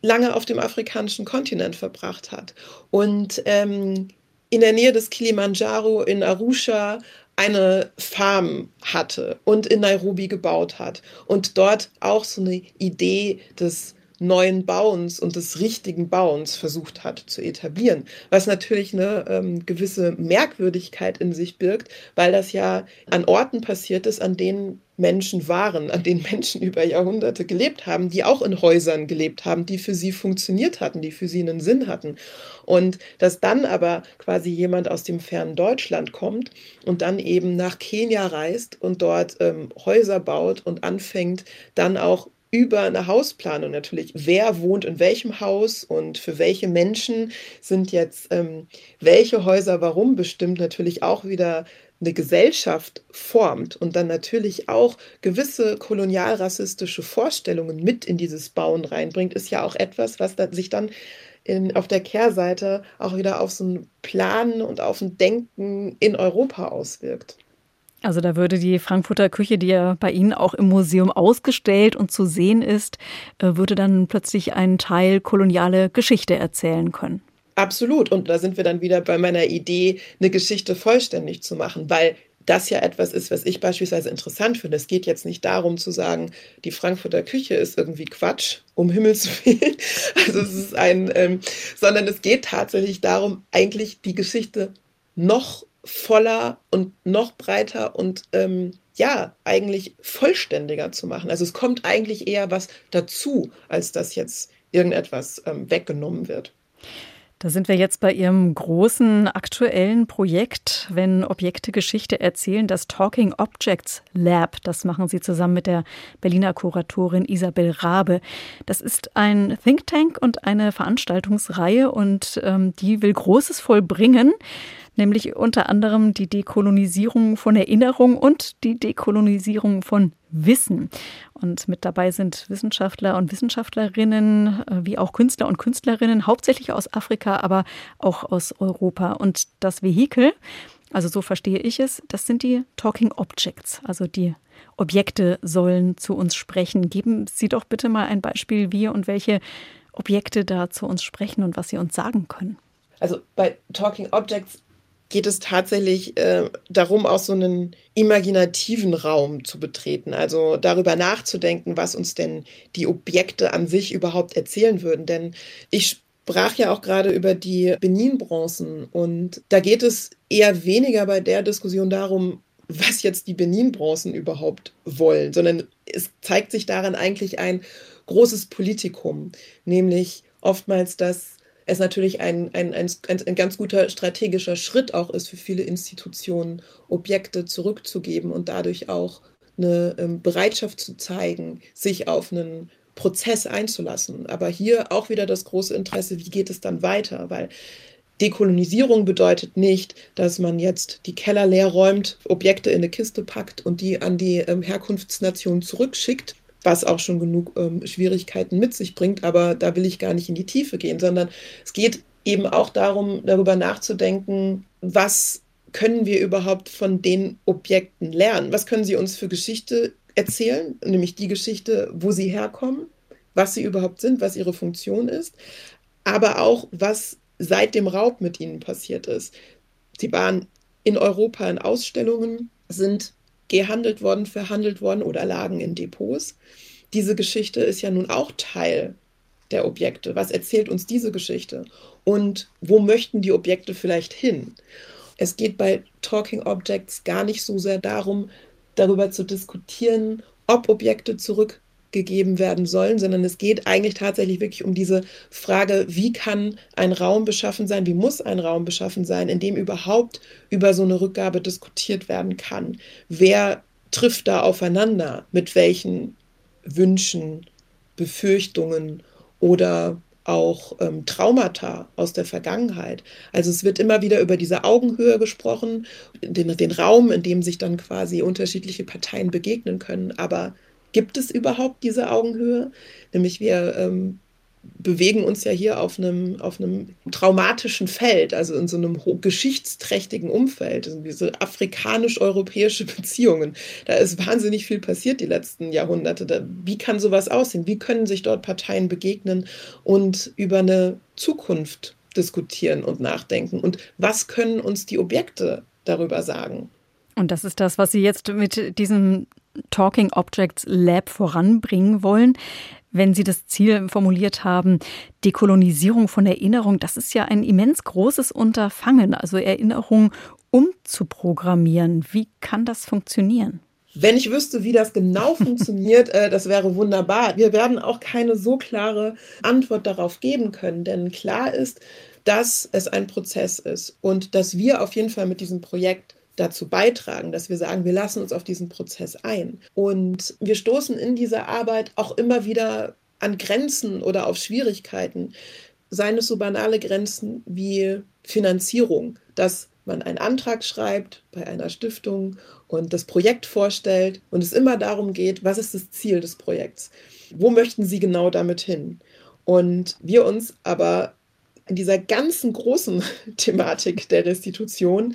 lange auf dem afrikanischen Kontinent verbracht hat und ähm, in der Nähe des Kilimanjaro in Arusha eine Farm hatte und in Nairobi gebaut hat und dort auch so eine Idee des neuen Bauens und des richtigen Bauens versucht hat zu etablieren, was natürlich eine ähm, gewisse Merkwürdigkeit in sich birgt, weil das ja an Orten passiert ist, an denen Menschen waren, an denen Menschen über Jahrhunderte gelebt haben, die auch in Häusern gelebt haben, die für sie funktioniert hatten, die für sie einen Sinn hatten. Und dass dann aber quasi jemand aus dem fernen Deutschland kommt und dann eben nach Kenia reist und dort ähm, Häuser baut und anfängt, dann auch über eine Hausplanung natürlich, wer wohnt in welchem Haus und für welche Menschen sind jetzt ähm, welche Häuser warum bestimmt, natürlich auch wieder eine Gesellschaft formt und dann natürlich auch gewisse kolonialrassistische Vorstellungen mit in dieses Bauen reinbringt, ist ja auch etwas, was sich dann in, auf der Kehrseite auch wieder auf so ein Planen und auf ein Denken in Europa auswirkt. Also da würde die Frankfurter Küche, die ja bei Ihnen auch im Museum ausgestellt und zu sehen ist, äh, würde dann plötzlich einen Teil koloniale Geschichte erzählen können. Absolut. Und da sind wir dann wieder bei meiner Idee, eine Geschichte vollständig zu machen, weil das ja etwas ist, was ich beispielsweise interessant finde. Es geht jetzt nicht darum zu sagen, die Frankfurter Küche ist irgendwie Quatsch, um Himmels Willen. Also es ist ein, ähm, sondern es geht tatsächlich darum, eigentlich die Geschichte noch voller und noch breiter und ähm, ja, eigentlich vollständiger zu machen. Also es kommt eigentlich eher was dazu, als dass jetzt irgendetwas ähm, weggenommen wird. Da sind wir jetzt bei Ihrem großen aktuellen Projekt, wenn Objekte Geschichte erzählen, das Talking Objects Lab. Das machen Sie zusammen mit der Berliner Kuratorin Isabel Rabe. Das ist ein Think Tank und eine Veranstaltungsreihe und ähm, die will Großes vollbringen nämlich unter anderem die Dekolonisierung von Erinnerung und die Dekolonisierung von Wissen. Und mit dabei sind Wissenschaftler und Wissenschaftlerinnen, äh, wie auch Künstler und Künstlerinnen, hauptsächlich aus Afrika, aber auch aus Europa. Und das Vehikel, also so verstehe ich es, das sind die Talking Objects, also die Objekte sollen zu uns sprechen. Geben Sie doch bitte mal ein Beispiel, wie und welche Objekte da zu uns sprechen und was sie uns sagen können. Also bei Talking Objects geht es tatsächlich äh, darum, auch so einen imaginativen Raum zu betreten, also darüber nachzudenken, was uns denn die Objekte an sich überhaupt erzählen würden. Denn ich sprach ja auch gerade über die Benin-Bronzen und da geht es eher weniger bei der Diskussion darum, was jetzt die Benin-Bronzen überhaupt wollen, sondern es zeigt sich daran eigentlich ein großes Politikum, nämlich oftmals, dass es natürlich ein, ein, ein, ein, ganz guter strategischer Schritt auch ist für viele Institutionen, Objekte zurückzugeben und dadurch auch eine ähm, Bereitschaft zu zeigen, sich auf einen Prozess einzulassen. Aber hier auch wieder das große Interesse, wie geht es dann weiter? Weil Dekolonisierung bedeutet nicht, dass man jetzt die Keller leer räumt, Objekte in eine Kiste packt und die an die ähm, Herkunftsnation zurückschickt, was auch schon genug ähm, Schwierigkeiten mit sich bringt. Aber da will ich gar nicht in die Tiefe gehen, sondern es geht eben auch darum, darüber nachzudenken, was können wir überhaupt von den Objekten lernen? Was können sie uns für Geschichte erzählen? Nämlich die Geschichte, wo sie herkommen, was sie überhaupt sind, was ihre Funktion ist, aber auch, was seit dem Raub mit ihnen passiert ist. Sie waren in Europa in Ausstellungen, sind gehandelt worden, verhandelt worden oder lagen in Depots. Diese Geschichte ist ja nun auch Teil der Objekte? Was erzählt uns diese Geschichte? Und wo möchten die Objekte vielleicht hin? Es geht bei Talking Objects gar nicht so sehr darum, darüber zu diskutieren, ob Objekte zurückgegeben werden sollen, sondern es geht eigentlich tatsächlich wirklich um diese Frage, wie kann ein Raum beschaffen sein, wie muss ein Raum beschaffen sein, in dem überhaupt über so eine Rückgabe diskutiert werden kann. Wer trifft da aufeinander? Mit welchen Wünschen, Befürchtungen oder auch ähm, Traumata aus der Vergangenheit. Also es wird immer wieder über diese Augenhöhe gesprochen, den, den Raum, in dem sich dann quasi unterschiedliche Parteien begegnen können. Aber gibt es überhaupt diese Augenhöhe? Nämlich wir ähm, bewegen uns ja hier auf einem, auf einem traumatischen Feld, also in so einem geschichtsträchtigen Umfeld, also diese afrikanisch-europäische Beziehungen. Da ist wahnsinnig viel passiert die letzten Jahrhunderte. Da, wie kann sowas aussehen? Wie können sich dort Parteien begegnen und über eine Zukunft diskutieren und nachdenken? Und was können uns die Objekte darüber sagen? Und das ist das, was Sie jetzt mit diesem Talking Objects Lab voranbringen wollen wenn Sie das Ziel formuliert haben, Dekolonisierung von Erinnerung, das ist ja ein immens großes Unterfangen, also Erinnerung umzuprogrammieren. Wie kann das funktionieren? Wenn ich wüsste, wie das genau funktioniert, äh, das wäre wunderbar. Wir werden auch keine so klare Antwort darauf geben können, denn klar ist, dass es ein Prozess ist und dass wir auf jeden Fall mit diesem Projekt dazu beitragen, dass wir sagen, wir lassen uns auf diesen Prozess ein. Und wir stoßen in dieser Arbeit auch immer wieder an Grenzen oder auf Schwierigkeiten. Seien es so banale Grenzen wie Finanzierung, dass man einen Antrag schreibt bei einer Stiftung und das Projekt vorstellt und es immer darum geht, was ist das Ziel des Projekts? Wo möchten Sie genau damit hin? Und wir uns aber in dieser ganzen großen Thematik der Restitution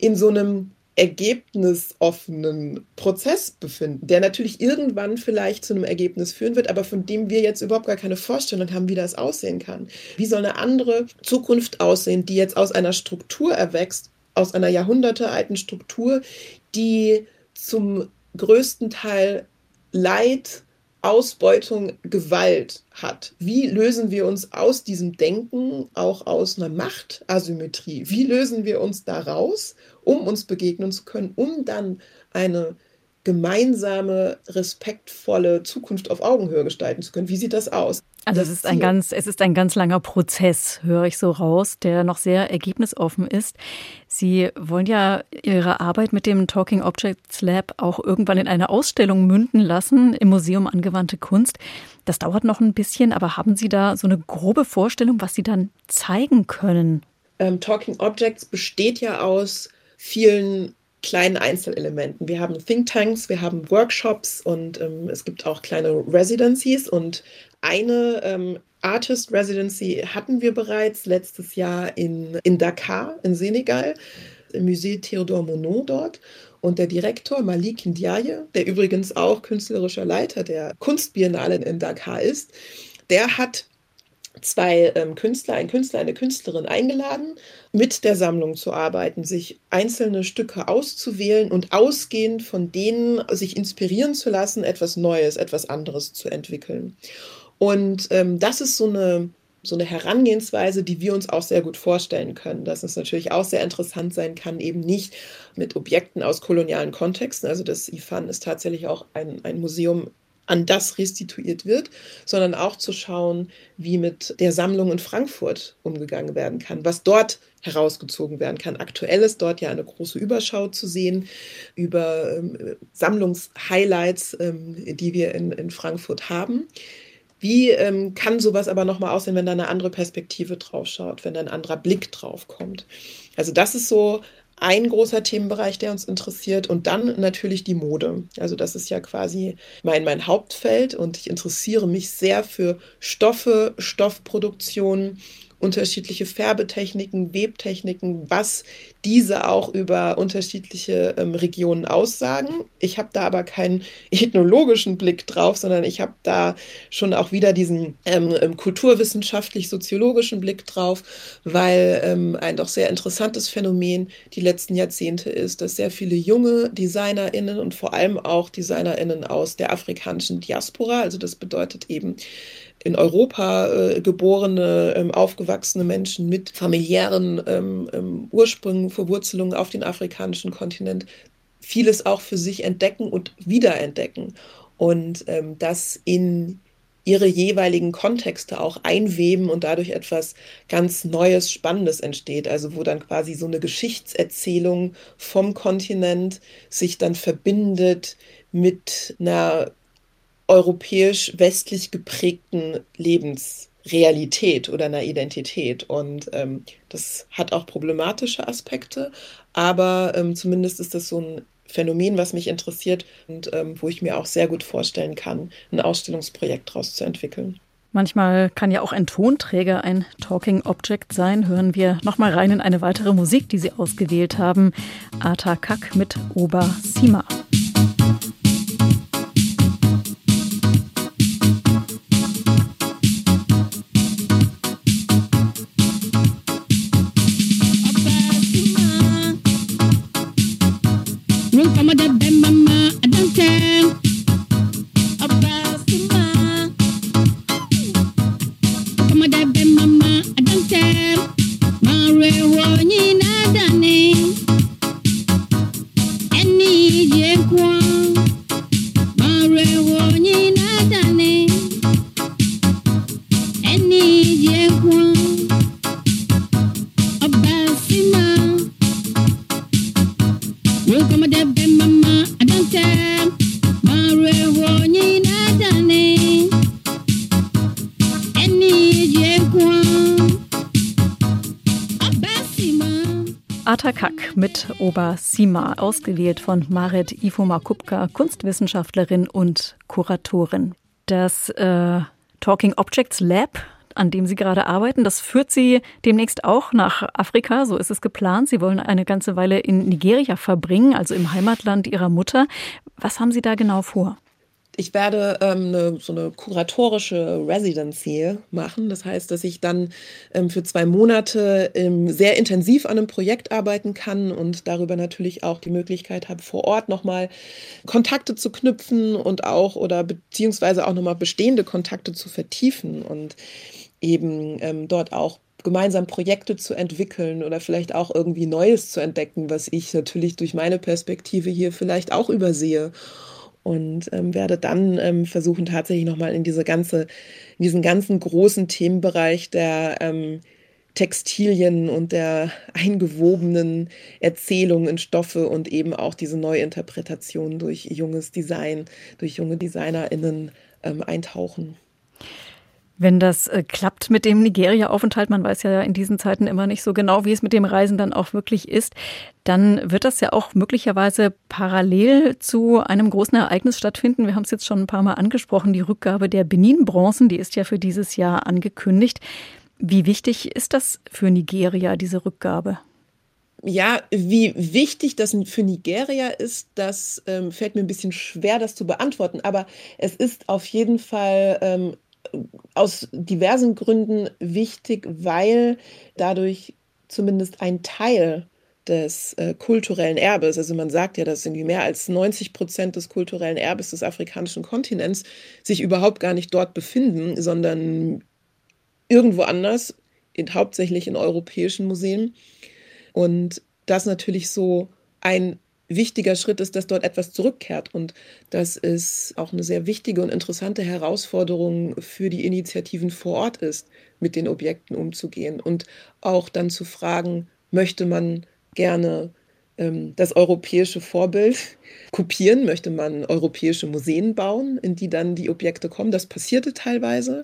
in so einem ergebnisoffenen Prozess befinden, der natürlich irgendwann vielleicht zu einem Ergebnis führen wird, aber von dem wir jetzt überhaupt gar keine Vorstellung haben, wie das aussehen kann. Wie soll eine andere Zukunft aussehen, die jetzt aus einer Struktur erwächst, aus einer jahrhundertealten Struktur, die zum größten Teil Leid, Ausbeutung, Gewalt hat. Wie lösen wir uns aus diesem Denken, auch aus einer Machtasymmetrie? Wie lösen wir uns da raus, um uns begegnen zu können, um dann eine gemeinsame, respektvolle Zukunft auf Augenhöhe gestalten zu können. Wie sieht das aus? Also das es ist ein ganz, es ist ein ganz langer Prozess, höre ich so raus, der noch sehr ergebnisoffen ist. Sie wollen ja Ihre Arbeit mit dem Talking Objects Lab auch irgendwann in eine Ausstellung münden lassen im Museum Angewandte Kunst. Das dauert noch ein bisschen, aber haben Sie da so eine grobe Vorstellung, was Sie dann zeigen können? Ähm, Talking Objects besteht ja aus vielen kleinen Einzelelementen. Wir haben Thinktanks, wir haben Workshops und ähm, es gibt auch kleine Residencies und eine ähm, Artist Residency hatten wir bereits letztes Jahr in, in Dakar, in Senegal, im Musée Theodore Monod dort. Und der Direktor Malik Ndiaye, der übrigens auch künstlerischer Leiter der Kunstbiennale in Dakar ist, der hat zwei ähm, Künstler, ein Künstler, eine Künstlerin eingeladen, mit der Sammlung zu arbeiten, sich einzelne Stücke auszuwählen und ausgehend von denen sich inspirieren zu lassen, etwas Neues, etwas anderes zu entwickeln. Und ähm, das ist so eine, so eine Herangehensweise, die wir uns auch sehr gut vorstellen können, dass es natürlich auch sehr interessant sein kann, eben nicht mit Objekten aus kolonialen Kontexten. Also das IFAN ist tatsächlich auch ein, ein Museum an das restituiert wird, sondern auch zu schauen, wie mit der Sammlung in Frankfurt umgegangen werden kann, was dort herausgezogen werden kann. Aktuell ist dort ja eine große Überschau zu sehen über ähm, Sammlungshighlights, ähm, die wir in, in Frankfurt haben. Wie ähm, kann sowas aber nochmal aussehen, wenn da eine andere Perspektive drauf schaut, wenn da ein anderer Blick drauf kommt? Also das ist so ein großer Themenbereich, der uns interessiert. Und dann natürlich die Mode. Also das ist ja quasi mein, mein Hauptfeld und ich interessiere mich sehr für Stoffe, Stoffproduktion, unterschiedliche Färbetechniken, Webtechniken, was diese auch über unterschiedliche ähm, Regionen aussagen. Ich habe da aber keinen ethnologischen Blick drauf, sondern ich habe da schon auch wieder diesen ähm, ähm, kulturwissenschaftlich-soziologischen Blick drauf, weil ähm, ein doch sehr interessantes Phänomen die letzten Jahrzehnte ist, dass sehr viele junge DesignerInnen und vor allem auch DesignerInnen aus der afrikanischen Diaspora, also das bedeutet eben in Europa äh, geborene, ähm, aufgewachsene Menschen mit familiären ähm, ähm, Ursprüngen, Verwurzelungen auf den afrikanischen Kontinent vieles auch für sich entdecken und wiederentdecken und ähm, das in ihre jeweiligen Kontexte auch einweben und dadurch etwas ganz Neues, Spannendes entsteht. Also wo dann quasi so eine Geschichtserzählung vom Kontinent sich dann verbindet mit einer europäisch-westlich geprägten Lebensrealität oder einer Identität. Und ähm, das hat auch problematische Aspekte, aber ähm, zumindest ist das so ein Phänomen, was mich interessiert und ähm, wo ich mir auch sehr gut vorstellen kann, ein Ausstellungsprojekt daraus zu entwickeln. Manchmal kann ja auch ein Tonträger ein Talking Object sein. Hören wir nochmal rein in eine weitere Musik, die Sie ausgewählt haben. Ata Kak mit Oba Sima. Oba Sima, ausgewählt von Marit Ifoma Kupka, Kunstwissenschaftlerin und Kuratorin. Das äh, Talking Objects Lab, an dem Sie gerade arbeiten, das führt Sie demnächst auch nach Afrika, so ist es geplant. Sie wollen eine ganze Weile in Nigeria verbringen, also im Heimatland Ihrer Mutter. Was haben Sie da genau vor? Ich werde ähm, eine, so eine kuratorische Residency machen. Das heißt, dass ich dann ähm, für zwei Monate ähm, sehr intensiv an einem Projekt arbeiten kann und darüber natürlich auch die Möglichkeit habe, vor Ort nochmal Kontakte zu knüpfen und auch oder beziehungsweise auch nochmal bestehende Kontakte zu vertiefen und eben ähm, dort auch gemeinsam Projekte zu entwickeln oder vielleicht auch irgendwie Neues zu entdecken, was ich natürlich durch meine Perspektive hier vielleicht auch übersehe und ähm, werde dann ähm, versuchen, tatsächlich nochmal in diese ganze, in diesen ganzen großen Themenbereich der ähm, Textilien und der eingewobenen Erzählungen in Stoffe und eben auch diese Neuinterpretation durch junges Design, durch junge DesignerInnen ähm, eintauchen. Wenn das äh, klappt mit dem Nigeria-Aufenthalt, man weiß ja in diesen Zeiten immer nicht so genau, wie es mit dem Reisen dann auch wirklich ist, dann wird das ja auch möglicherweise parallel zu einem großen Ereignis stattfinden. Wir haben es jetzt schon ein paar Mal angesprochen, die Rückgabe der Benin-Bronzen, die ist ja für dieses Jahr angekündigt. Wie wichtig ist das für Nigeria, diese Rückgabe? Ja, wie wichtig das für Nigeria ist, das ähm, fällt mir ein bisschen schwer, das zu beantworten. Aber es ist auf jeden Fall ähm, aus diversen Gründen wichtig, weil dadurch zumindest ein Teil des äh, kulturellen Erbes, also man sagt ja, dass irgendwie mehr als 90 Prozent des kulturellen Erbes des afrikanischen Kontinents sich überhaupt gar nicht dort befinden, sondern irgendwo anders, in, hauptsächlich in europäischen Museen. Und das natürlich so ein wichtiger Schritt ist, dass dort etwas zurückkehrt. Und das ist auch eine sehr wichtige und interessante Herausforderung für die Initiativen vor Ort ist, mit den Objekten umzugehen und auch dann zu fragen, möchte man gerne ähm, das europäische Vorbild kopieren, möchte man europäische Museen bauen, in die dann die Objekte kommen. Das passierte teilweise.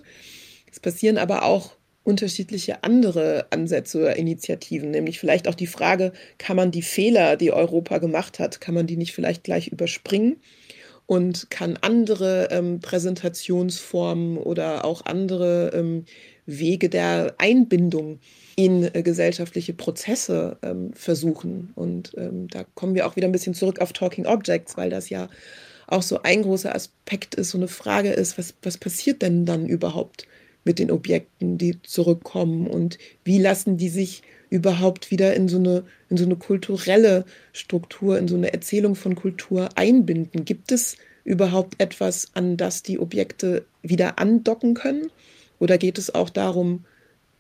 Es passieren aber auch unterschiedliche andere Ansätze oder Initiativen, nämlich vielleicht auch die Frage, kann man die Fehler, die Europa gemacht hat, kann man die nicht vielleicht gleich überspringen und kann andere ähm, Präsentationsformen oder auch andere ähm, Wege der Einbindung in äh, gesellschaftliche Prozesse ähm, versuchen. Und ähm, da kommen wir auch wieder ein bisschen zurück auf Talking Objects, weil das ja auch so ein großer Aspekt ist, so eine Frage ist, was, was passiert denn dann überhaupt mit den Objekten, die zurückkommen und wie lassen die sich überhaupt wieder in so eine, in so eine kulturelle Struktur, in so eine Erzählung von Kultur einbinden? Gibt es überhaupt etwas, an das die Objekte wieder andocken können? Oder geht es auch darum,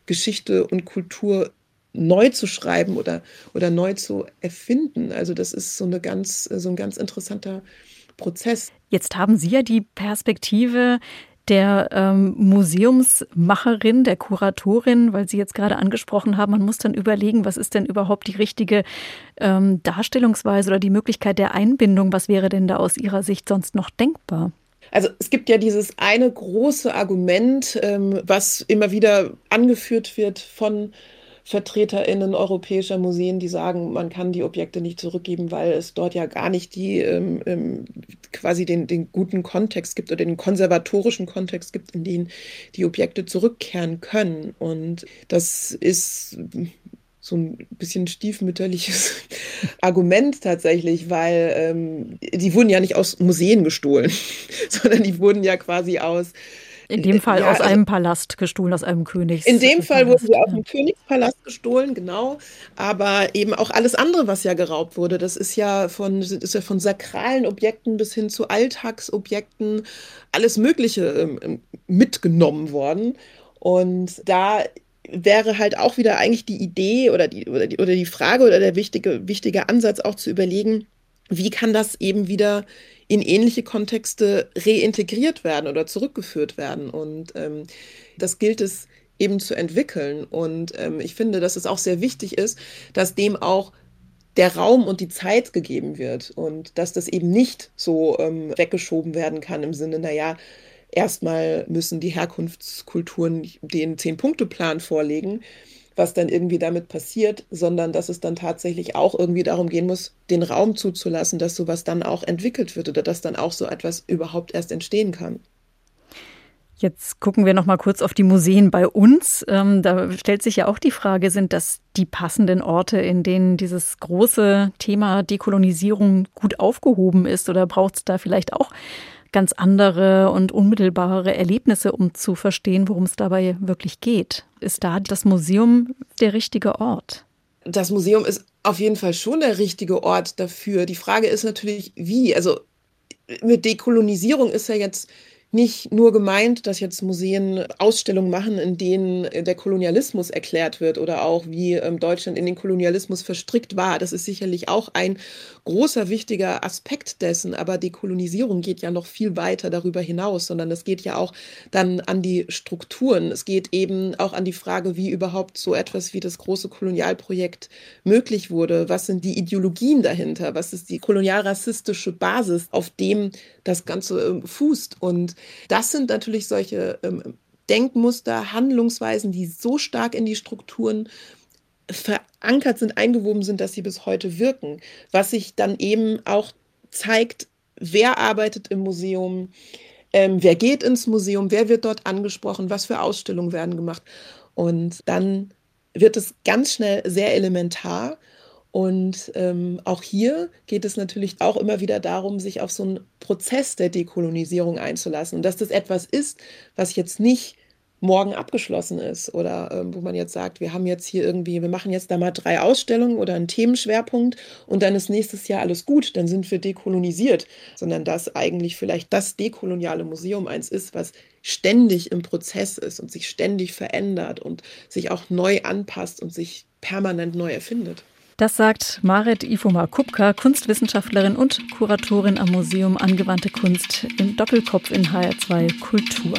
Geschichte und Kultur neu zu schreiben oder, oder neu zu erfinden? Also das ist so, eine ganz, so ein ganz interessanter Prozess. Jetzt haben Sie ja die Perspektive der ähm, Museumsmacherin, der Kuratorin, weil Sie jetzt gerade angesprochen haben, man muss dann überlegen, was ist denn überhaupt die richtige ähm, Darstellungsweise oder die Möglichkeit der Einbindung? Was wäre denn da aus Ihrer Sicht sonst noch denkbar? Also es gibt ja dieses eine große Argument, ähm, was immer wieder angeführt wird von VertreterInnen europäischer Museen, die sagen, man kann die Objekte nicht zurückgeben, weil es dort ja gar nicht die ähm, ähm, quasi den, den guten Kontext gibt oder den konservatorischen Kontext gibt, in den die Objekte zurückkehren können. Und das ist so ein bisschen stiefmütterliches Argument tatsächlich, weil ähm, die wurden ja nicht aus Museen gestohlen, sondern die wurden ja quasi aus in dem Fall ja, aus also, einem Palast gestohlen, aus einem Königs. In dem Fall wurden sie aus dem Königspalast gestohlen, genau. Aber eben auch alles andere, was ja geraubt wurde. Das ist ja von, ist ja von sakralen Objekten bis hin zu Alltagsobjekten, alles Mögliche ähm, mitgenommen worden. Und da wäre halt auch wieder eigentlich die Idee oder die, oder die, oder die Frage oder der wichtige, wichtige Ansatz auch zu überlegen, wie kann das eben wieder in ähnliche Kontexte reintegriert werden oder zurückgeführt werden. Und ähm, das gilt es eben zu entwickeln. Und ähm, ich finde, dass es auch sehr wichtig ist, dass dem auch der Raum und die Zeit gegeben wird und dass das eben nicht so ähm, weggeschoben werden kann im Sinne, naja, erstmal müssen die Herkunftskulturen den Zehn-Punkte-Plan vorlegen, was dann irgendwie damit passiert, sondern dass es dann tatsächlich auch irgendwie darum gehen muss, den Raum zuzulassen, dass sowas dann auch entwickelt wird oder dass dann auch so etwas überhaupt erst entstehen kann. Jetzt gucken wir noch mal kurz auf die Museen bei uns. Ähm, da stellt sich ja auch die Frage, sind das die passenden Orte, in denen dieses große Thema Dekolonisierung gut aufgehoben ist? Oder braucht es da vielleicht auch ganz andere und unmittelbare Erlebnisse, um zu verstehen, worum es dabei wirklich geht. Ist da das Museum der richtige Ort? Das Museum ist auf jeden Fall schon der richtige Ort dafür. Die Frage ist natürlich, wie. Also mit Dekolonisierung ist ja jetzt nicht nur gemeint, dass jetzt Museen Ausstellungen machen, in denen der Kolonialismus erklärt wird oder auch wie ähm, Deutschland in den Kolonialismus verstrickt war. Das ist sicherlich auch ein großer, wichtiger Aspekt dessen. Aber die Kolonisierung geht ja noch viel weiter darüber hinaus, sondern es geht ja auch dann an die Strukturen. Es geht eben auch an die Frage, wie überhaupt so etwas wie das große Kolonialprojekt möglich wurde. Was sind die Ideologien dahinter? Was ist die kolonialrassistische Basis, auf dem das Ganze äh, fußt? Und das sind natürlich solche ähm, Denkmuster, Handlungsweisen, die so stark in die Strukturen verankert sind, eingewoben sind, dass sie bis heute wirken. Was sich dann eben auch zeigt, wer arbeitet im Museum, ähm, wer geht ins Museum, wer wird dort angesprochen, was für Ausstellungen werden gemacht. Und dann wird es ganz schnell sehr elementar und ähm, auch hier geht es natürlich auch immer wieder darum, sich auf so einen Prozess der Dekolonisierung einzulassen. Und dass das etwas ist, was jetzt nicht morgen abgeschlossen ist oder ähm, wo man jetzt sagt, wir haben jetzt hier irgendwie, wir machen jetzt da mal drei Ausstellungen oder einen Themenschwerpunkt und dann ist nächstes Jahr alles gut, dann sind wir dekolonisiert, sondern dass eigentlich vielleicht das dekoloniale Museum eins ist, was ständig im Prozess ist und sich ständig verändert und sich auch neu anpasst und sich permanent neu erfindet. Das sagt Marit Ifoma Kupka, Kunstwissenschaftlerin und Kuratorin am Museum Angewandte Kunst im Doppelkopf in HR2 Kultur.